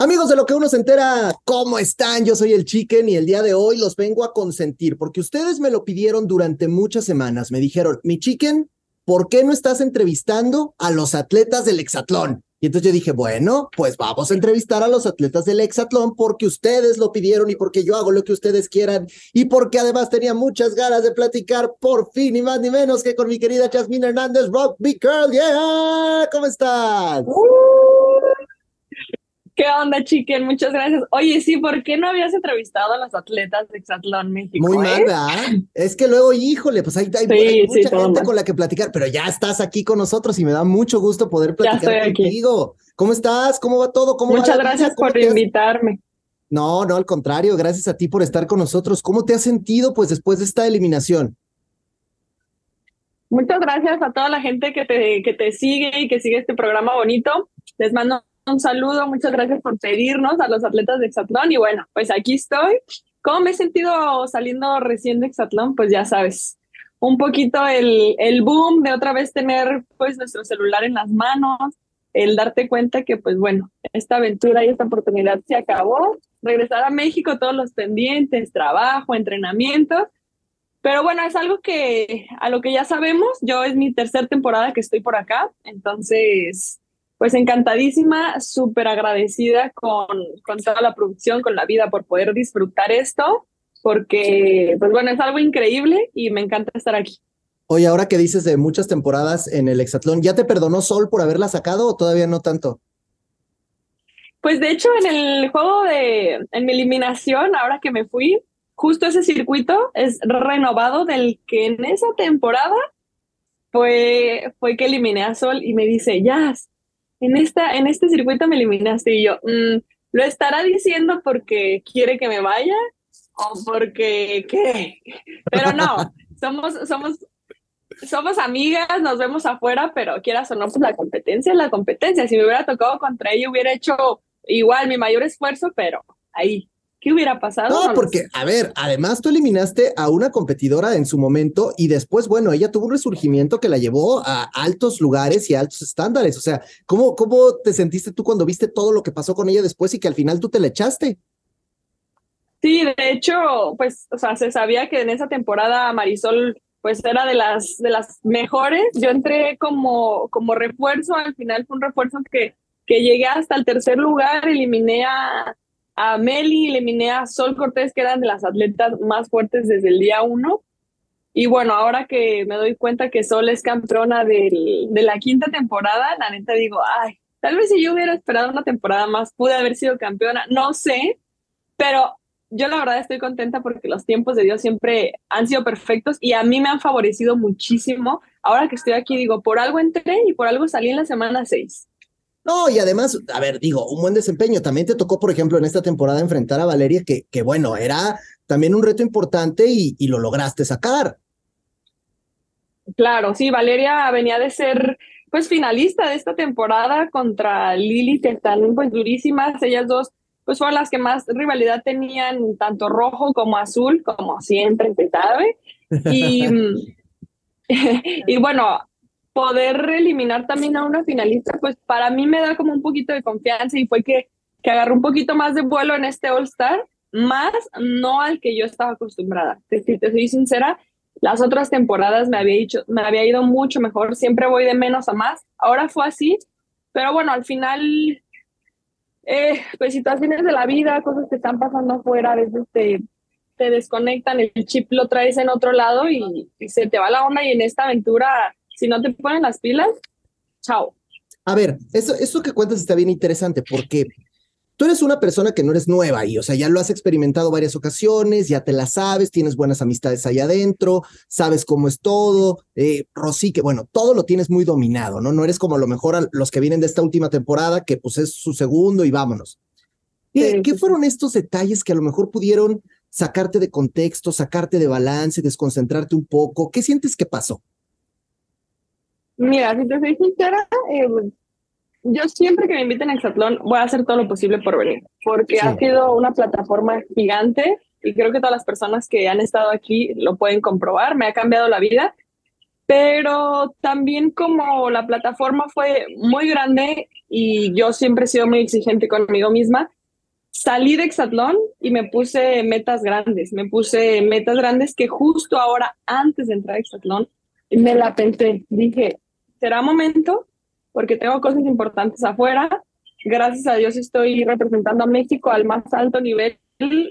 Amigos de lo que uno se entera, ¿cómo están? Yo soy el Chicken y el día de hoy los vengo a consentir porque ustedes me lo pidieron durante muchas semanas. Me dijeron, mi Chicken, ¿por qué no estás entrevistando a los atletas del hexatlón? Y entonces yo dije, bueno, pues vamos a entrevistar a los atletas del hexatlón porque ustedes lo pidieron y porque yo hago lo que ustedes quieran y porque además tenía muchas ganas de platicar por fin y más ni menos que con mi querida Jasmine Hernández, Rock Big Girl. Yeah, ¿cómo estás? ¿Qué onda, chiquen? Muchas gracias. Oye, sí, ¿por qué no habías entrevistado a los atletas de Exatlón México? Muy mal, ¿verdad? Es que luego, híjole, pues hay, hay, mucha gente con la que platicar, pero ya estás aquí con nosotros y me da mucho gusto poder platicar contigo. ¿Cómo estás? ¿Cómo va todo? ¿Cómo Muchas gracias por invitarme. No, no, al contrario, gracias a ti por estar con nosotros. ¿Cómo te has sentido pues después de esta eliminación? Muchas gracias a toda la gente que te, que te sigue y que sigue este programa bonito. Les mando un saludo, muchas gracias por pedirnos a los atletas de Exatlón y bueno, pues aquí estoy. ¿Cómo me he sentido saliendo recién de Exatlón? Pues ya sabes, un poquito el, el boom de otra vez tener pues nuestro celular en las manos, el darte cuenta que pues bueno, esta aventura y esta oportunidad se acabó, regresar a México, todos los pendientes, trabajo, entrenamiento, pero bueno, es algo que a lo que ya sabemos, yo es mi tercera temporada que estoy por acá, entonces pues encantadísima, súper agradecida con, con toda la producción, con la vida por poder disfrutar esto, porque, pues bueno, es algo increíble y me encanta estar aquí. Oye, ahora que dices de muchas temporadas en el Hexatlón, ¿ya te perdonó Sol por haberla sacado o todavía no tanto? Pues de hecho, en el juego de, en mi eliminación, ahora que me fui, justo ese circuito es renovado del que en esa temporada fue, fue que eliminé a Sol y me dice, ya, en, esta, en este circuito me eliminaste y yo, mm, ¿lo estará diciendo porque quiere que me vaya o porque qué? Pero no, somos, somos, somos amigas, nos vemos afuera, pero quieras o no, pues la competencia es la competencia. Si me hubiera tocado contra ella, hubiera hecho igual mi mayor esfuerzo, pero ahí, ¿Qué hubiera pasado? No, porque, a ver, además tú eliminaste a una competidora en su momento y después, bueno, ella tuvo un resurgimiento que la llevó a altos lugares y altos estándares. O sea, ¿cómo, ¿cómo te sentiste tú cuando viste todo lo que pasó con ella después y que al final tú te la echaste? Sí, de hecho, pues, o sea, se sabía que en esa temporada Marisol, pues, era de las, de las mejores. Yo entré como, como refuerzo, al final fue un refuerzo que, que llegué hasta el tercer lugar, eliminé a a Meli, eliminé a Sol Cortés, que eran de las atletas más fuertes desde el día uno. Y bueno, ahora que me doy cuenta que Sol es campeona de la quinta temporada, la neta digo, ay, tal vez si yo hubiera esperado una temporada más, pude haber sido campeona, no sé, pero yo la verdad estoy contenta porque los tiempos de Dios siempre han sido perfectos y a mí me han favorecido muchísimo. Ahora que estoy aquí, digo, por algo entré y por algo salí en la semana seis. No, y además, a ver, digo, un buen desempeño. También te tocó, por ejemplo, en esta temporada enfrentar a Valeria, que, que bueno, era también un reto importante y, y lo lograste sacar. Claro, sí, Valeria venía de ser pues finalista de esta temporada contra Lili, que están pues durísimas. Ellas dos pues fueron las que más rivalidad tenían, tanto rojo como azul, como siempre se sabe. Y, y bueno, poder eliminar también a una finalista, pues para mí me da como un poquito de confianza y fue que, que agarró un poquito más de vuelo en este All Star, más no al que yo estaba acostumbrada. Si te, soy sincera, las otras temporadas me había, dicho, me había ido mucho mejor, siempre voy de menos a más, ahora fue así, pero bueno, al final, eh, pues situaciones de la vida, cosas que están pasando afuera, a veces te, te desconectan, el chip lo traes en otro lado y, y se te va la onda y en esta aventura si no te ponen las pilas, chao. A ver, eso, eso que cuentas está bien interesante porque tú eres una persona que no eres nueva ahí, o sea, ya lo has experimentado varias ocasiones, ya te la sabes, tienes buenas amistades ahí adentro, sabes cómo es todo. Eh, Rosy, que bueno, todo lo tienes muy dominado, ¿no? No eres como a lo mejor a los que vienen de esta última temporada, que pues es su segundo y vámonos. ¿Qué, ¿Qué fueron estos detalles que a lo mejor pudieron sacarte de contexto, sacarte de balance, desconcentrarte un poco? ¿Qué sientes que pasó? Mira, si te soy sincera, eh, yo siempre que me inviten a Exatlón voy a hacer todo lo posible por venir, porque ha sido una plataforma gigante y creo que todas las personas que han estado aquí lo pueden comprobar, me ha cambiado la vida, pero también como la plataforma fue muy grande, y yo siempre he sido muy exigente conmigo misma. Salí de Exatlón y me puse metas grandes, me puse metas grandes que justo ahora, antes de entrar a Exatlón, me la pensé. Dije, será momento porque tengo cosas importantes afuera. Gracias a Dios estoy representando a México al más alto nivel,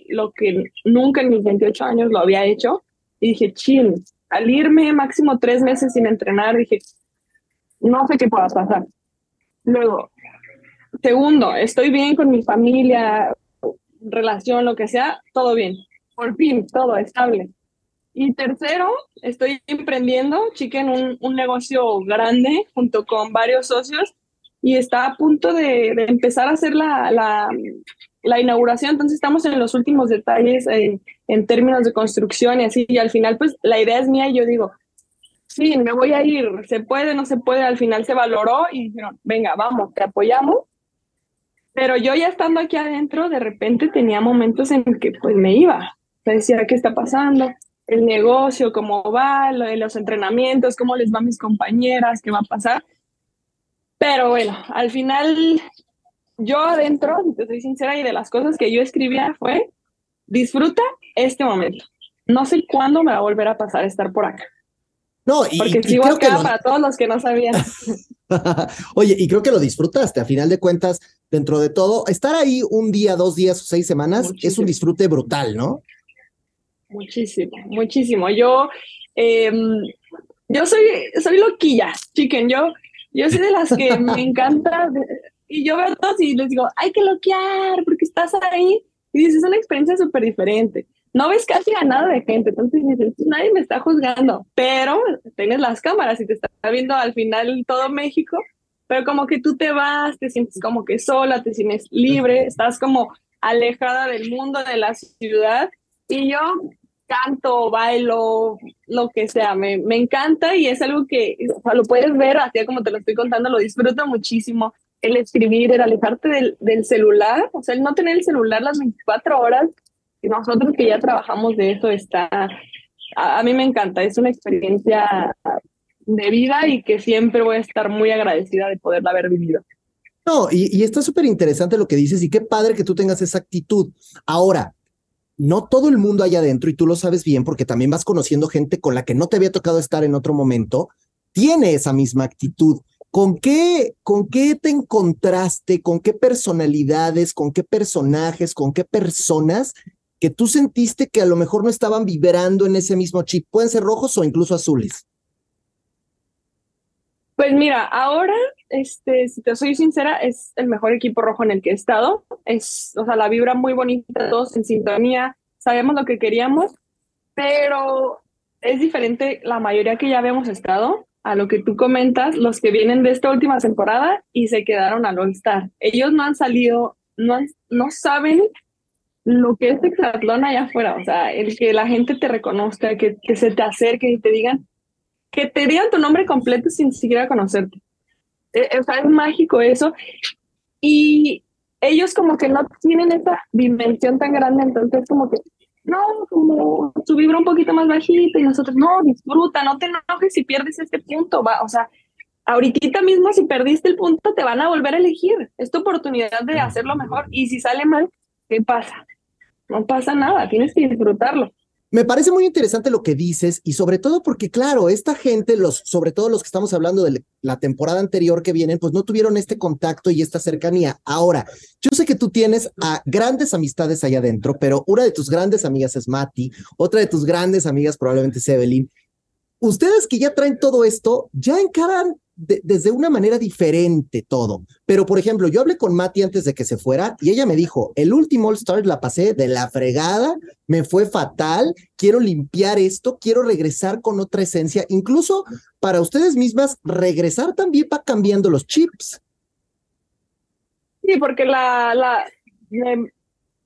lo que nunca en mis 28 años lo había hecho. Y dije, chill, al irme máximo tres meses sin entrenar, dije, no sé qué pueda pasar. Luego, segundo, estoy bien con mi familia, relación, lo que sea, todo bien. Por fin, todo estable. Y tercero, estoy emprendiendo, chiquen, un, un negocio grande junto con varios socios y está a punto de, empezar a hacer la, la, la, inauguración. Entonces estamos en los últimos detalles en, en términos de construcción y así. Y al final, pues la idea es mía y yo digo, sí, me voy a ir, se puede, no se puede. Al final se valoró y dijeron, venga, vamos, te apoyamos. Pero yo ya estando aquí adentro, de repente tenía momentos en que pues me iba. Decía, ¿qué está pasando? El negocio, cómo va, lo de los entrenamientos, cómo les va a mis compañeras, qué va a pasar. Pero bueno, al final, yo adentro, si te soy sincera, y de las cosas que yo escribía fue, disfruta este momento. No sé cuándo me va a volver a pasar estar por acá. No, y, Porque sigo acá para todos los que no sabían. Oye, y creo que lo disfrutaste. A final de cuentas, dentro de todo, estar ahí un día, dos días o seis semanas es un disfrute brutal, ¿no? Muchísimo, muchísimo. Yo, em, yo soy, soy loquilla, chicken. Yo, yo soy de las que me encanta. y yo veo a todos y les digo, hay que loquear porque estás ahí. Y dices, es una experiencia súper diferente. No ves casi a nada de gente, entonces dices, nadie me está juzgando, pero tienes las cámaras y te está viendo al final todo México, pero como que tú te vas, te sientes como que sola, te sientes libre, estás como alejada del mundo, de la ciudad y yo canto, bailo, lo que sea, me, me encanta y es algo que lo puedes ver, así como te lo estoy contando, lo disfruto muchísimo. El escribir, el alejarte del, del celular, o sea, el no tener el celular las 24 horas, y nosotros que ya trabajamos de eso está, a, a mí me encanta, es una experiencia de vida y que siempre voy a estar muy agradecida de poderla haber vivido. No, y, y está súper interesante lo que dices y qué padre que tú tengas esa actitud. Ahora, no todo el mundo allá adentro, y tú lo sabes bien porque también vas conociendo gente con la que no te había tocado estar en otro momento, tiene esa misma actitud. ¿Con qué, ¿Con qué te encontraste? ¿Con qué personalidades? ¿Con qué personajes? ¿Con qué personas que tú sentiste que a lo mejor no estaban vibrando en ese mismo chip? Pueden ser rojos o incluso azules. Pues mira, ahora, este, si te soy sincera, es el mejor equipo rojo en el que he estado. Es, o sea, la vibra muy bonita, todos en sintonía, sabemos lo que queríamos, pero es diferente la mayoría que ya habíamos estado a lo que tú comentas, los que vienen de esta última temporada y se quedaron al All Star. Ellos no han salido, no, no saben lo que es Exatlón allá afuera, o sea, el que la gente te reconozca, que, que se te acerque y te digan, que te digan tu nombre completo sin siquiera conocerte. Eh, o sea, es mágico eso. Y ellos como que no tienen esa dimensión tan grande, entonces como que, no, como su vibra un poquito más bajita y nosotros, no, disfruta, no te enojes si pierdes este punto, va, o sea, ahorita mismo si perdiste el punto te van a volver a elegir, es tu oportunidad de hacerlo mejor y si sale mal, ¿qué pasa? No pasa nada, tienes que disfrutarlo. Me parece muy interesante lo que dices y sobre todo porque, claro, esta gente, los, sobre todo los que estamos hablando de la temporada anterior que vienen, pues no tuvieron este contacto y esta cercanía. Ahora, yo sé que tú tienes a grandes amistades allá adentro, pero una de tus grandes amigas es Mati, otra de tus grandes amigas probablemente es Evelyn. Ustedes que ya traen todo esto, ya encaran desde una manera diferente todo. Pero, por ejemplo, yo hablé con Mati antes de que se fuera y ella me dijo, el último All Star la pasé de la fregada, me fue fatal, quiero limpiar esto, quiero regresar con otra esencia, incluso para ustedes mismas, regresar también va cambiando los chips. Sí, porque la, la,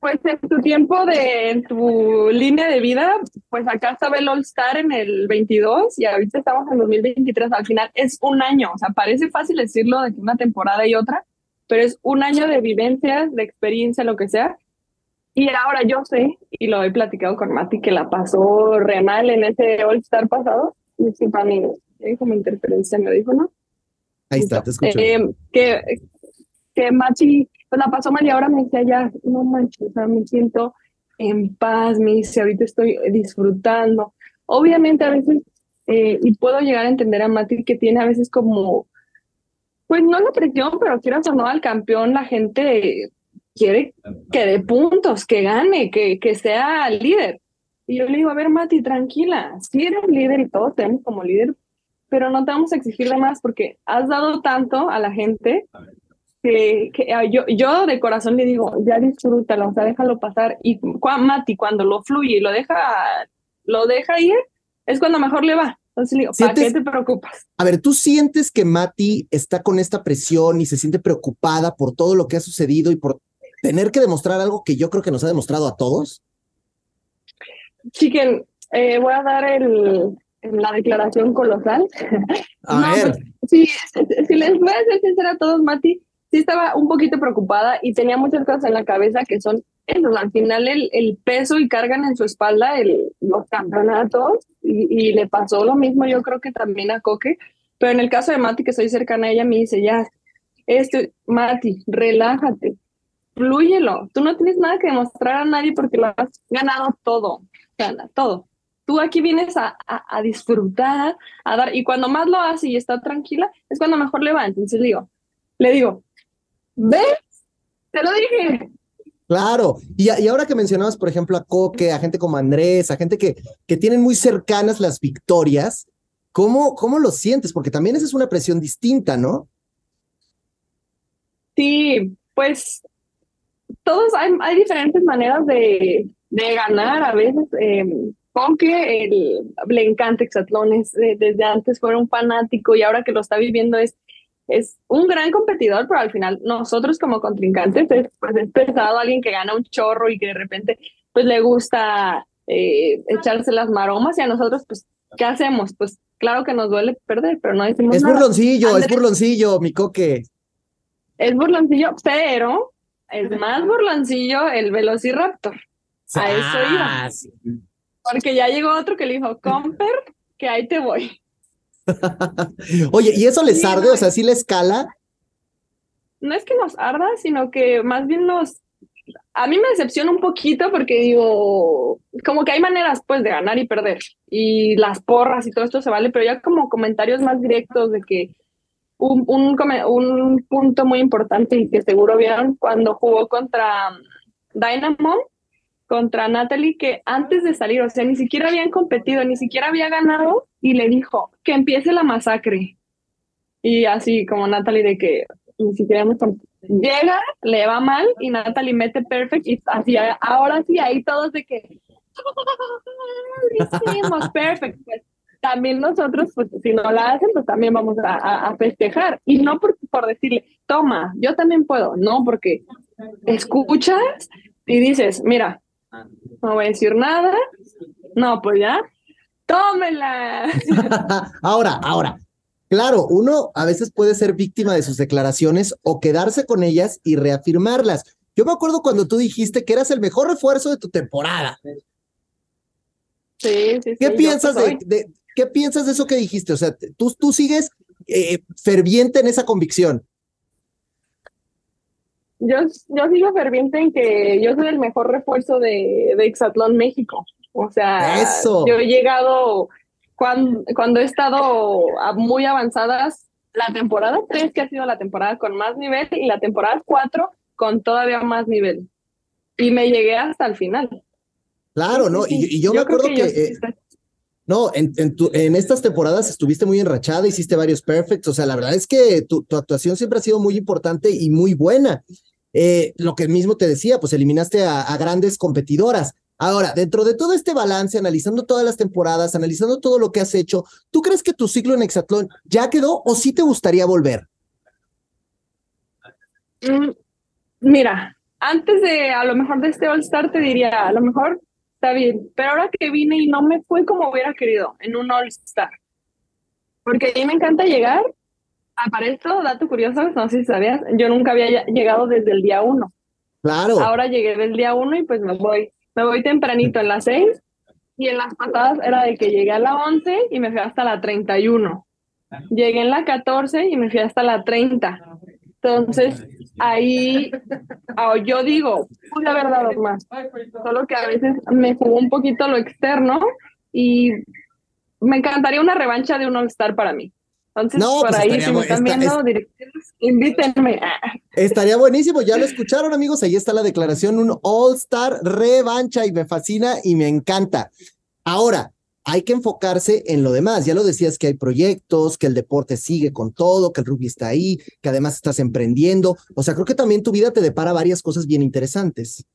pues en tu tiempo de, en tu línea de vida, pues acá estaba el All Star en el 22 y ahorita estamos en 2023. Al final es un año, o sea, parece fácil decirlo de que una temporada y otra, pero es un año de vivencias, de experiencia, lo que sea. Y ahora yo sé, y lo he platicado con Mati, que la pasó re mal en ese All Star pasado. Disculpa, mi, como interferencia me dijo, ¿no? Ahí está, te escucho. Eh, que que Mati pues la pasó mal y ahora me dice, ya, no manches, o sea, me siento en paz, me dice, ahorita estoy disfrutando. Obviamente a veces, eh, y puedo llegar a entender a Mati que tiene a veces como, pues no la presión, pero quieras o no al campeón, la gente quiere que dé puntos, que gane, que, que sea líder. Y yo le digo, a ver, Mati, tranquila, si eres líder y todos tenemos como líder, pero no te vamos a exigir de más porque has dado tanto a la gente que, ah, yo, yo de corazón le digo, ya disfrútalo, o sea, déjalo pasar. Y Mati, cuando lo fluye y lo deja, lo deja ir, es cuando mejor le va. Entonces le digo, ¿para qué te preocupas? A ver, ¿tú sientes que Mati está con esta presión y se siente preocupada por todo lo que ha sucedido y por tener que demostrar algo que yo creo que nos ha demostrado a todos? Chiquen, eh, voy a dar el, la declaración colosal. A ver. Pues, si les voy a ser sincera a todos, Mati, sí estaba un poquito preocupada y tenía muchas cosas en la cabeza que son Al final el, el peso y cargan en su espalda el, los campeonatos y, y, le pasó lo mismo yo creo que también a Coque. Pero en el caso de Mati, que soy cercana a ella, me dice, ya, este, Mati, relájate, flúyelo. Tú no tienes nada que demostrar a nadie porque lo has ganado todo, gana todo. Tú aquí vienes a, a, a disfrutar, a dar, y cuando más lo hace y está tranquila, es cuando mejor le va. Entonces digo, le digo, ¿Ves? Te lo dije. Claro, y, y, ahora que mencionabas, por ejemplo, a Coque, a gente como Andrés, a gente que, que tienen muy cercanas las victorias, ¿cómo, ¿cómo lo sientes? Porque también esa es una presión distinta, ¿no? Sí, pues todos hay, hay diferentes maneras de, de, ganar a veces. Eh, Coque el, le encanta Exatlones, desde antes fue un fanático y ahora que lo está viviendo es es un gran competidor, pero al final nosotros como contrincantes es, pues, es pesado alguien que gana un chorro y que de repente pues le gusta eh, echarse las maromas y a nosotros pues ¿qué hacemos? Pues claro que nos duele perder, pero no decimos Es burloncillo, es burloncillo, mi coque. Es burloncillo, pero es más burloncillo el Velociraptor. A eso iba. Ah, Porque ya llegó otro que le dijo, Comper, que ahí te voy. Oye, ¿y eso les arde? O sea, ¿sí les escala? No es que nos arda, sino que más bien nos... A mí me decepciona un poquito porque digo, como que hay maneras pues de ganar y perder. Y las porras y todo esto se vale, pero ya como comentarios más directos de que un, un, un punto muy importante y que seguro vieron cuando jugó contra Dynamo, contra Natalie que antes de salir, o sea, ni siquiera habían competido, ni siquiera había ganado y le dijo que empiece la masacre. Y así como Natalie de que ni siquiera hemos llega, le va mal y Natalie mete perfect y así ahora sí ahí todos de que hicimos perfect. Pues, también nosotros, pues si no la hacen, pues también vamos a, a festejar. Y no por, por decirle, toma, yo también puedo, no, porque escuchas y dices, mira, no voy a decir nada. No, pues ya. Tómela. ahora, ahora. Claro, uno a veces puede ser víctima de sus declaraciones o quedarse con ellas y reafirmarlas. Yo me acuerdo cuando tú dijiste que eras el mejor refuerzo de tu temporada. Sí, sí, ¿Qué piensas de, qué piensas de eso que dijiste? O sea, tú, tú sigues eh, ferviente en esa convicción yo, yo sigo ferviente en que yo soy el mejor refuerzo de, de Exatlón México. O sea, yo he llegado cuando, cuando he estado muy avanzadas, la temporada 3 que ha sido la temporada con más nivel y la temporada 4 con todavía más nivel. Y me llegué hasta el final. Claro, ¿no? Y, yo, me acuerdo que... Eh, no, en, en, en, estas temporadas estuviste muy enrachada, hiciste varios perfects, o sea, la verdad es que tu, tu actuación siempre ha sido muy importante y muy buena. Eh, lo que mismo te decía, pues eliminaste a, grandes competidoras. Ahora, dentro de todo este balance, analizando todas las temporadas, analizando todo lo que has hecho, ¿tú crees que tu ciclo en Hexatlón ya quedó o sí te gustaría volver? Mm, mira, antes de a lo mejor de este All Star te diría, a lo mejor está bien, pero ahora que vine y no me fue como hubiera querido en un All Star, porque a mí me encanta llegar para esto, dato curioso, no sé si sabías, yo nunca había llegado desde el día uno. Claro. Ahora llegué del día uno y pues me voy, me voy tempranito en las seis y en las pasadas era de que llegué a la once y me fui hasta la treinta y uno. Llegué en la catorce y me fui hasta la treinta. Entonces, ahí oh, yo digo, pude haber dado más. Solo que a veces me jugó un poquito lo externo y me encantaría una revancha de un All-Star para mí. Entonces, por pues ahí, si me están viendo, invítenme. Estaría buenísimo, ya lo escucharon, amigos. Ahí está la declaración: un All-Star revancha y me fascina y me encanta. Ahora, hay que enfocarse en lo demás. Ya lo decías que hay proyectos, que el deporte sigue con todo, que el rugby está ahí, que además estás emprendiendo. O sea, creo que también tu vida te depara varias cosas bien interesantes.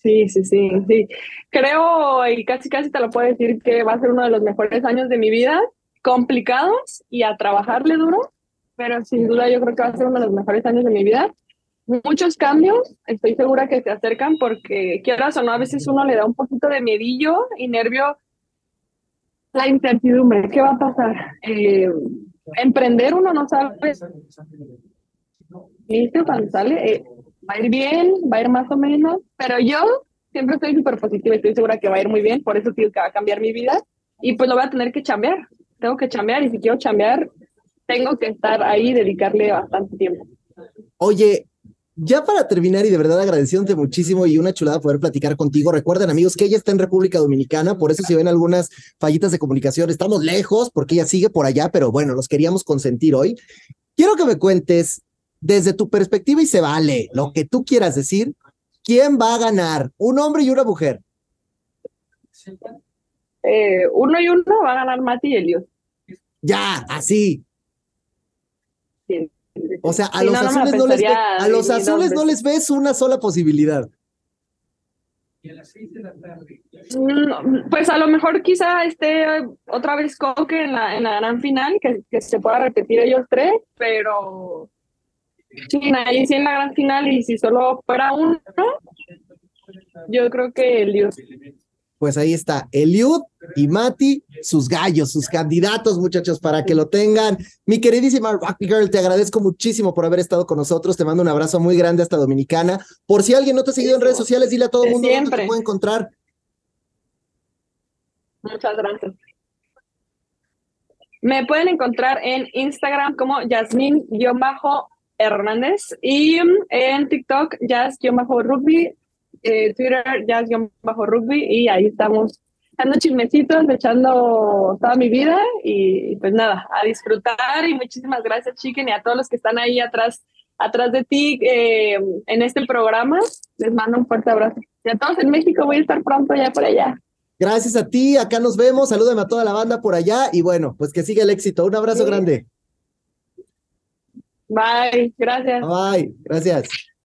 Sí, sí, sí, sí. Creo, y casi casi te lo puedo decir, que va a ser uno de los mejores años de mi vida, complicados y a trabajarle duro, pero sin duda yo creo que va a ser uno de los mejores años de mi vida muchos cambios, estoy segura que se acercan porque quieras o no, a veces uno le da un poquito de miedillo y nervio la incertidumbre, ¿qué va a pasar? Eh, emprender uno no sabe. ¿Listo? Cuando sale, eh, va a ir bien, va a ir más o menos, pero yo siempre estoy súper positiva, estoy segura que va a ir muy bien, por eso digo que va a cambiar mi vida y pues lo voy a tener que chambear, tengo que chambear y si quiero chambear, tengo que estar ahí y dedicarle bastante tiempo. Oye, ya para terminar y de verdad agradeciéndote muchísimo y una chulada poder platicar contigo. Recuerden amigos que ella está en República Dominicana, por eso si ven algunas fallitas de comunicación, estamos lejos porque ella sigue por allá, pero bueno, los queríamos consentir hoy. Quiero que me cuentes desde tu perspectiva y se vale lo que tú quieras decir, ¿quién va a ganar? ¿Un hombre y una mujer? Eh, uno y uno va a ganar Mati y Elio. Ya, así. O sea, a los azules, no, les, a los azules no les ves una sola posibilidad. Mm, pues a lo mejor quizá esté otra vez Coque en la, en la gran final, que, que se pueda repetir ellos tres, pero sí, ahí sí en la gran final y si solo fuera uno, yo creo que el Dios pues ahí está, Eliud y Mati, sus gallos, sus candidatos, muchachos, para que lo tengan. Mi queridísima Rocky Girl, te agradezco muchísimo por haber estado con nosotros. Te mando un abrazo muy grande hasta Dominicana. Por si alguien no te ha seguido en redes sociales, dile a todo el mundo dónde te puede encontrar. Muchas gracias. Me pueden encontrar en Instagram como Yasmin-Hernández y en TikTok Jazz-Rugby eh, Twitter, bajo rugby y ahí estamos dando chismecitos, echando toda mi vida y, pues nada, a disfrutar y muchísimas gracias Chicken y a todos los que están ahí atrás, atrás de ti eh, en este programa. Les mando un fuerte abrazo. Y a todos en México voy a estar pronto ya por allá. Gracias a ti, acá nos vemos, salúdame a toda la banda por allá y bueno, pues que siga el éxito. Un abrazo grande. Bye, gracias. Bye, gracias.